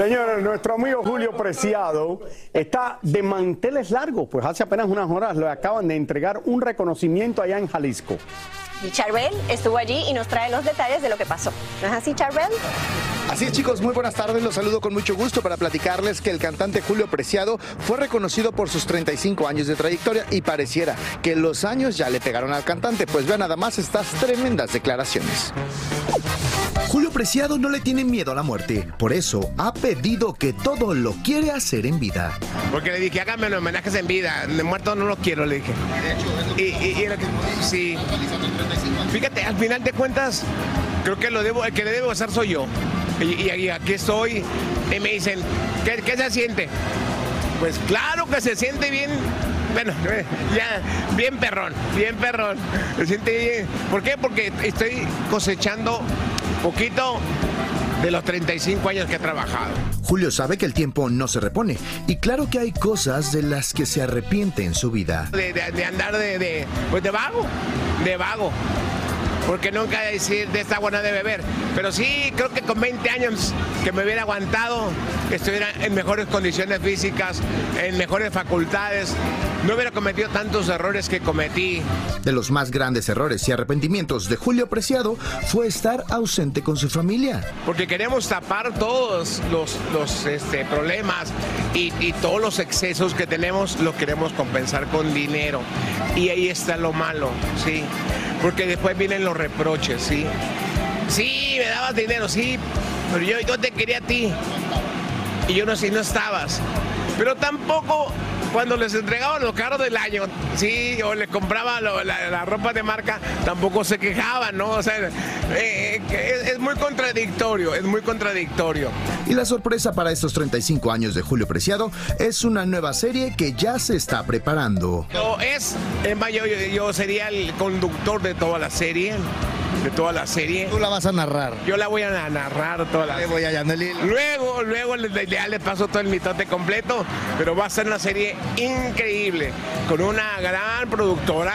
Señores, nuestro amigo Julio Preciado está de manteles largos, pues hace apenas unas horas le acaban de entregar un reconocimiento allá en Jalisco. Y Charbel estuvo allí y nos trae los detalles de lo que pasó. ¿No es así, Charbel? Así es chicos, muy buenas tardes, los saludo con mucho gusto para platicarles que el cantante Julio Preciado fue reconocido por sus 35 años de trayectoria y pareciera que los años ya le pegaron al cantante, pues vean nada más estas tremendas declaraciones. Julio Preciado no le tiene miedo a la muerte, por eso ha pedido que todo lo quiere hacer en vida. Porque le dije, hágame los homenajes en vida, de muerto no lo quiero, le dije. Y, y- y lo que- sí. Fíjate, al final de cuentas, creo que lo debo, el que le debo hacer soy yo. Y, aquí estoy, y me dicen, ¿qué, qué se siente? Pues claro que se siente bien, bueno, ya, bien perrón, bien perrón. Se siente bien. ¿Por qué? Porque estoy cosechando poquito de los 35 años que he trabajado. Julio sabe que el tiempo no se repone y claro que hay cosas de las que se arrepiente en su vida. de, de- de andar de, de, pues de vago, de vago. Porque nunca decir de esta agua no de beber. Pero sí, creo que con 20 años que me hubiera aguantado, estuviera en mejores condiciones físicas, en mejores facultades, no hubiera cometido tantos errores que cometí. De los más grandes errores y arrepentimientos de Julio Preciado fue estar ausente con su familia. Porque queremos tapar todos los, los este, problemas y, y todos los excesos que tenemos, lo queremos compensar con dinero. Y ahí está lo malo, ¿sí? Porque después vienen los reproches, ¿sí? Sí, me dabas dinero, sí, pero yo, yo te quería a ti. Y yo no sé, no estabas. Pero tampoco cuando les entregaban los carros del año, sí, o les compraba la, ropa de marca, tampoco se quejaban, ¿no? O sea, eh, es, es muy contradictorio, es muy contradictorio. Y la sorpresa para estos 35 años de Julio Preciado es una nueva serie que ya se está preparando. Yo es, mayo yo, yo sería el conductor de toda la serie, de toda la serie. Tú la vas a narrar. Yo la voy a na- narrar toda la Le voy hilo. Luego, luego le- ya le paso todo el mitote completo, pero va a ser una serie increíble, con una gran productora,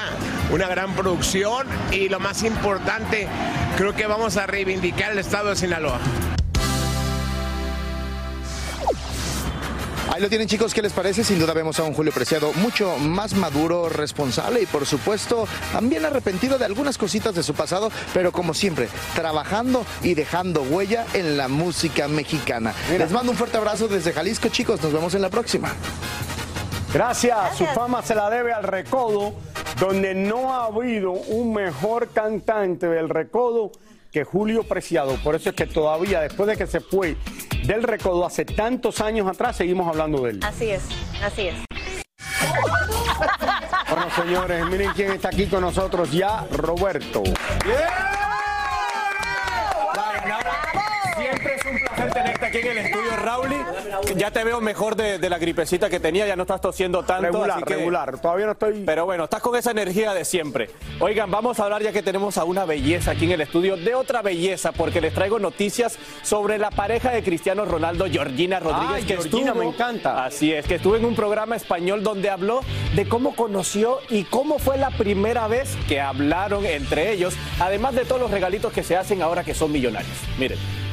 una gran producción y lo más importante, creo que vamos a reivindicar el estado de Sinaloa. Ahí lo tienen chicos, ¿qué les parece? Sin duda vemos a un Julio Preciado mucho más maduro, responsable y por supuesto también arrepentido de algunas cositas de su pasado, pero como siempre, trabajando y dejando huella en la música mexicana. Les mando un fuerte abrazo desde Jalisco chicos, nos vemos en la próxima. Gracias, su fama se la debe al Recodo, donde no ha habido un mejor cantante del Recodo que Julio Preciado. Por eso es que todavía, después de que se fue del recodo hace tantos años atrás, seguimos hablando de él. Así es, así es. Bueno, señores, miren quién está aquí con nosotros ya, Roberto. Siempre aquí en el estudio, Raúl. Ya te veo mejor de, de la gripecita que tenía, ya no estás tosiendo tanto. Regular, que- regular. Todavía no estoy. Pero bueno, estás con esa energía de siempre. Oigan, vamos a hablar ya que tenemos a una belleza aquí en el estudio, de otra belleza, porque les traigo noticias sobre la pareja de Cristiano Ronaldo, Georgina Rodríguez, que Georgina, estuvo, me encanta. Así es, que estuvo en un programa español donde habló de cómo conoció y cómo fue la primera vez que hablaron entre ellos, además de todos los regalitos que se hacen ahora que son millonarios. Miren.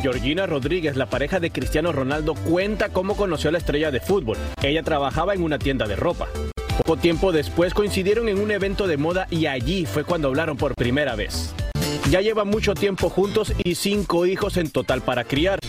Georgina Rodríguez, la pareja de Cristiano Ronaldo, cuenta cómo conoció a la estrella de fútbol. Ella trabajaba en una tienda de ropa. Poco tiempo después coincidieron en un evento de moda y allí fue cuando hablaron por primera vez. Ya llevan mucho tiempo juntos y cinco hijos en total para criar.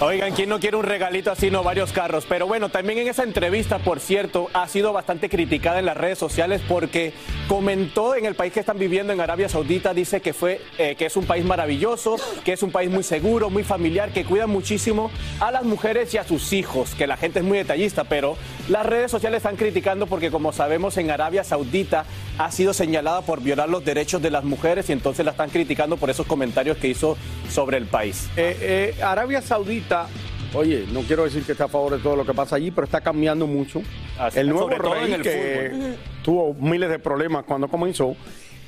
Oigan, ¿quién no quiere un regalito así, no varios carros? Pero bueno, también en esa entrevista, por cierto, ha sido bastante criticada en las redes sociales porque comentó en el país que están viviendo, en Arabia Saudita, dice que, fue, eh, que es un país maravilloso, que es un país muy seguro, muy familiar, que cuida muchísimo a las mujeres y a sus hijos, que la gente es muy detallista, pero las redes sociales están criticando porque como sabemos en Arabia Saudita ha sido señalada por violar los derechos de las mujeres y entonces la están criticando por esos comentarios que hizo sobre el país. Eh, eh, Arabia Saudita, oye, no quiero decir que está a favor de todo lo que pasa allí, pero está cambiando mucho. Así, el nuevo rey el que fútbol. tuvo miles de problemas cuando comenzó,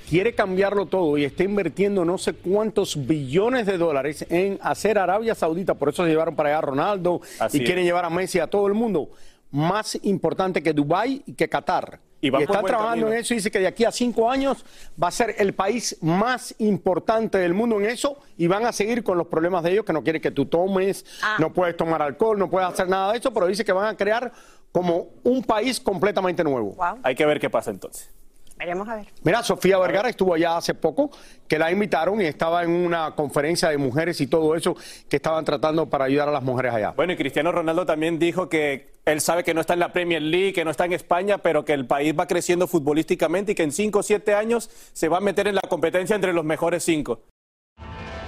quiere cambiarlo todo y está invirtiendo no sé cuántos billones de dólares en hacer Arabia Saudita, por eso se llevaron para allá a Ronaldo Así y quieren es. llevar a Messi a todo el mundo, más importante que Dubái y que Qatar. Y Y, están trabajando camino. en eso y dice que de aquí a cinco años va a ser el país más importante del mundo en eso y van a seguir con los problemas de ellos que no quieren que tú tomes, Ah. no puedes tomar alcohol, no puedes hacer nada de eso, pero dice que van a crear como un país completamente nuevo. Wow. Hay que ver qué pasa entonces. Veremos a ver. Mira, Sofía Vergara estuvo allá hace poco, que la invitaron y estaba en una conferencia de mujeres y todo eso que estaban tratando para ayudar a las mujeres allá. Bueno, y Cristiano Ronaldo también dijo que él sabe que no está en la Premier League, que no está en España, pero que el país va creciendo futbolísticamente y que en 5 o 7 años se va a meter en la competencia entre los mejores 5.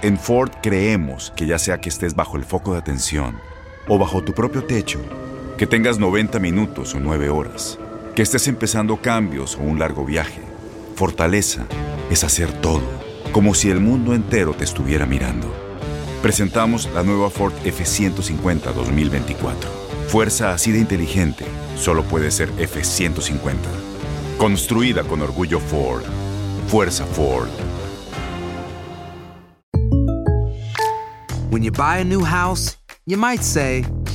En Ford creemos que ya sea que estés bajo el foco de atención o bajo tu propio techo, que tengas 90 minutos o 9 horas, que estés empezando cambios o un largo viaje, fortaleza es hacer todo, como si el mundo entero te estuviera mirando. Presentamos la nueva Ford F150 2024. Fuerza así de inteligente solo puede ser F150. Construida con orgullo Ford. Fuerza Ford. When you buy a new house, you might say,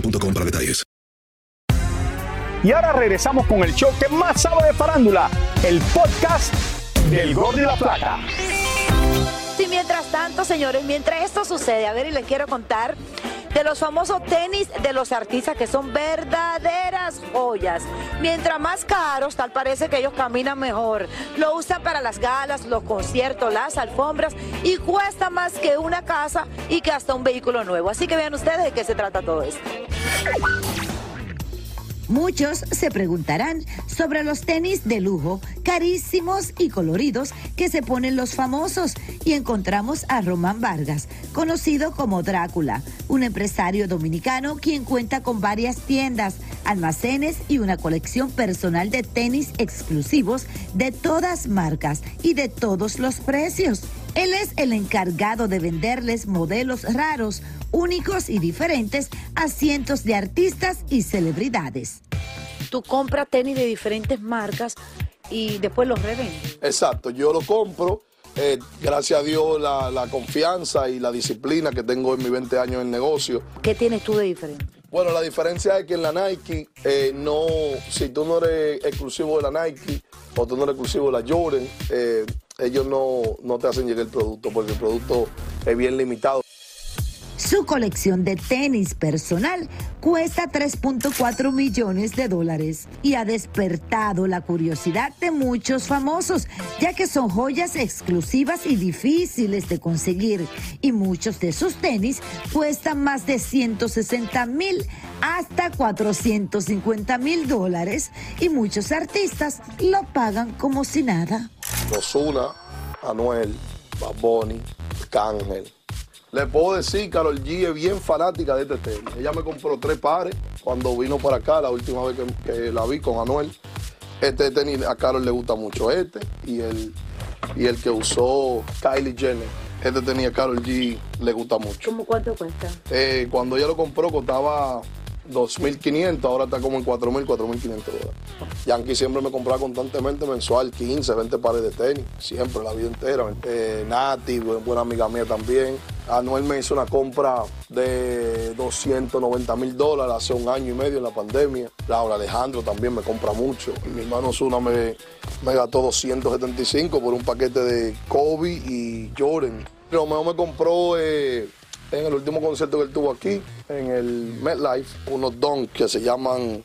boostmobile.com para detalles. Y ahora regresamos con el show que más sabe de farándula, el podcast del Gordo y la Flaca. Sí, mientras tanto, señores, mientras esto sucede, a ver, y les quiero contar de los famosos tenis de los artistas que son verdaderas joyas. Mientras más caros, tal parece que ellos caminan mejor. Lo usan para las galas, los conciertos, las alfombras y cuesta más que una casa y que hasta un vehículo nuevo. Así que vean ustedes de qué se trata todo esto. Muchos se preguntarán sobre los tenis de lujo, carísimos y coloridos que se ponen los famosos. Y encontramos a Román Vargas, conocido como Drácula, un empresario dominicano quien cuenta con varias tiendas, almacenes y una colección personal de tenis exclusivos de todas marcas y de todos los precios. Él es el encargado de venderles modelos raros, únicos y diferentes a cientos de artistas y celebridades. Tú compras tenis de diferentes marcas y después los revendes. Exacto, yo lo compro. eh, gracias a Dios la, la confianza y la disciplina que tengo en mis 20 años en negocio. ¿Qué tienes tú de diferente? Bueno, la diferencia es que en la Nike, eh, no, si tú no eres exclusivo de la Nike o tú no eres exclusivo de la Jordan, eh, ellos no, no te hacen llegar el producto porque el producto es bien limitado. Su colección de tenis personal cuesta 3.4 millones de dólares y ha despertado la curiosidad de muchos famosos, ya que son joyas exclusivas y difíciles de conseguir. Y muchos de sus tenis cuestan más de 160 mil hasta 450 mil dólares y muchos artistas lo pagan como si nada. Ozuna, Anuel, Bad Bunny, Cángel. Le puedo decir, Carol G es bien fanática de este tenis. Ella me compró tres pares cuando vino para acá, la última vez que, que la vi con Anuel. Este tenis a Carol le gusta mucho este y el, y el que usó Kylie Jenner. Este tenis a Carol G le gusta mucho. ¿Cómo cuánto cuesta? Eh, cuando ella lo compró costaba 2.500, ahora está como en 4.000, 4.500 dólares. Yankee siempre me compraba constantemente mensual 15, 20 pares de tenis, siempre, la vida entera. Eh, Nati, bu- buena amiga mía también. Anuel me hizo una compra de 290 mil dólares hace un año y medio en la pandemia. Laura Alejandro también me compra mucho. Mi hermano Zuna me, me gastó 275 por un paquete de Kobe y Jordan. Lo mejor me compró eh, en el último concierto que él tuvo aquí, en el MetLife, unos dons que se llaman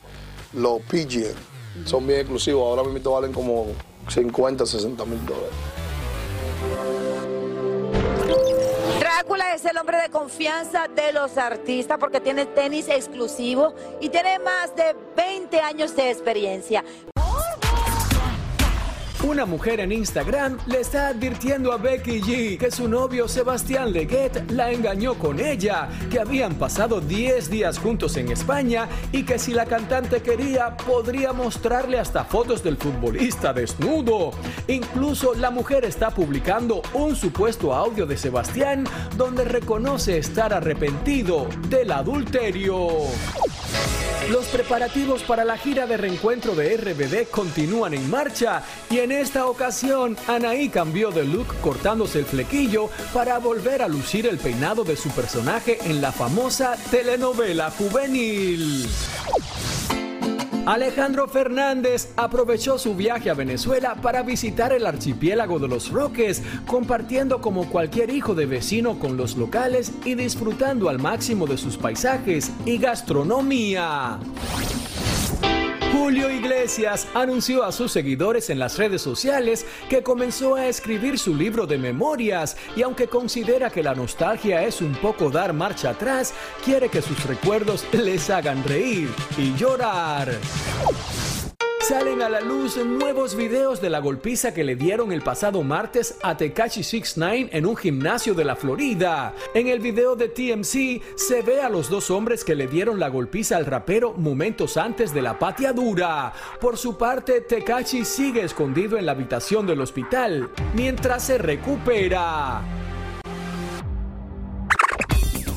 los PGN. Son bien exclusivos, ahora mismo valen como 50, 60 mil dólares. Drácula es el hombre de confianza de los artistas porque tiene tenis exclusivo y tiene más de 20 años de experiencia. Una mujer en Instagram le está advirtiendo a Becky G que su novio Sebastián Leguet la engañó con ella, que habían pasado 10 días juntos en España y que si la cantante quería podría mostrarle hasta fotos del futbolista desnudo. Incluso la mujer está publicando un supuesto audio de Sebastián donde reconoce estar arrepentido del adulterio. Los preparativos para la gira de reencuentro de RBD continúan en marcha y en esta ocasión Anaí cambió de look cortándose el flequillo para volver a lucir el peinado de su personaje en la famosa telenovela juvenil. Alejandro Fernández aprovechó su viaje a Venezuela para visitar el archipiélago de los Roques, compartiendo como cualquier hijo de vecino con los locales y disfrutando al máximo de sus paisajes y gastronomía. Julio Iglesias anunció a sus seguidores en las redes sociales que comenzó a escribir su libro de memorias y aunque considera que la nostalgia es un poco dar marcha atrás, quiere que sus recuerdos les hagan reír y llorar. Salen a la luz nuevos videos de la golpiza que le dieron el pasado martes a Tekashi 69 en un gimnasio de la Florida. En el video de TMC se ve a los dos hombres que le dieron la golpiza al rapero momentos antes de la pateadura. Por su parte, Tekashi sigue escondido en la habitación del hospital mientras se recupera.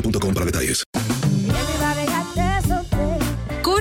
boostmobile.com para detalles.